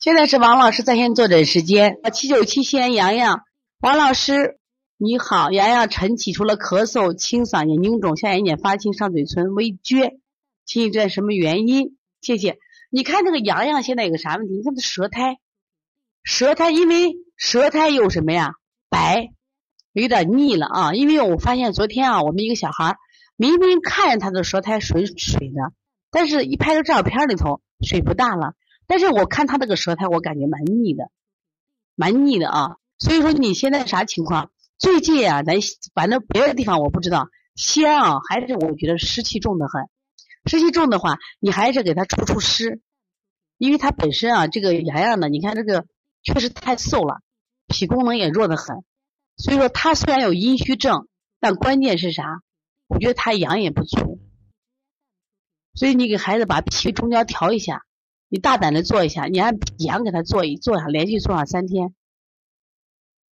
现在是王老师在线坐诊时间。啊七九七西安洋洋，王老师你好，洋洋晨起除了咳嗽、清嗓、眼睛肿、下眼睑发青、上嘴唇微撅，请问这什么原因？谢谢。你看这个洋洋现在有个啥问题？你看他舌苔，舌苔因为舌苔有什么呀？白，有点腻了啊。因为我发现昨天啊，我们一个小孩明明看着他的舌苔水水的，但是一拍个照片里头水不大了。但是我看他这个舌苔，我感觉蛮腻的，蛮腻的啊。所以说你现在啥情况？最近啊，咱反正别的地方我不知道，西安啊还是我觉得湿气重的很。湿气重的话，你还是给他除除湿，因为他本身啊这个阳阳的，你看这个确实太瘦了，脾功能也弱得很。所以说他虽然有阴虚症，但关键是啥？我觉得他阳也不足。所以你给孩子把脾中焦调一下。你大胆的做一下，你按脾阳给他做一做下，连续做上三天，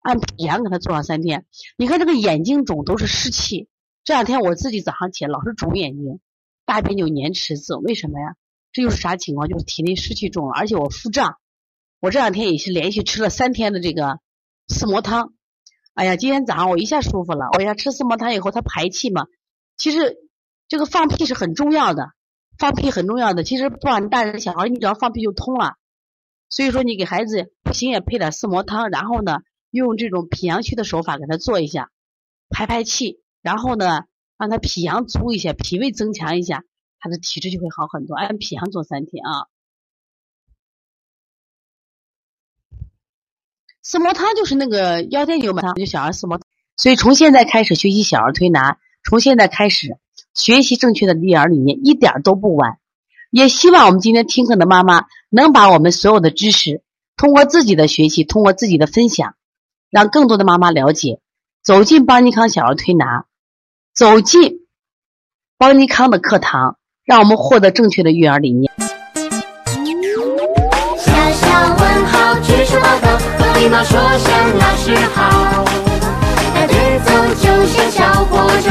按脾阳给他做上三天。你看这个眼睛肿都是湿气，这两天我自己早上起来老是肿眼睛，大便就粘池子，为什么呀？这又是啥情况？就是体内湿气重了，而且我腹胀。我这两天也是连续吃了三天的这个四磨汤。哎呀，今天早上我一下舒服了。我一下吃四磨汤以后，它排气嘛，其实这个放屁是很重要的。放屁很重要的，其实不管大人小孩，你只要放屁就通了。所以说，你给孩子不行也配点四磨汤，然后呢，用这种脾阳虚的手法给他做一下，排排气，然后呢，让他脾阳足一些，脾胃增强一下，他的体质就会好很多。按脾阳做三天啊。四磨汤就是那个腰间牛门，就小儿四磨。所以从现在开始学习小儿推拿，从现在开始。学习正确的育儿理念一点都不晚，也希望我们今天听课的妈妈能把我们所有的知识通过自己的学习，通过自己的分享，让更多的妈妈了解，走进邦尼康小儿推拿，走进邦尼康的课堂，让我们获得正确的育儿理念。小小问号，举手报告，和礼貌说声老师好。排队走就像小火车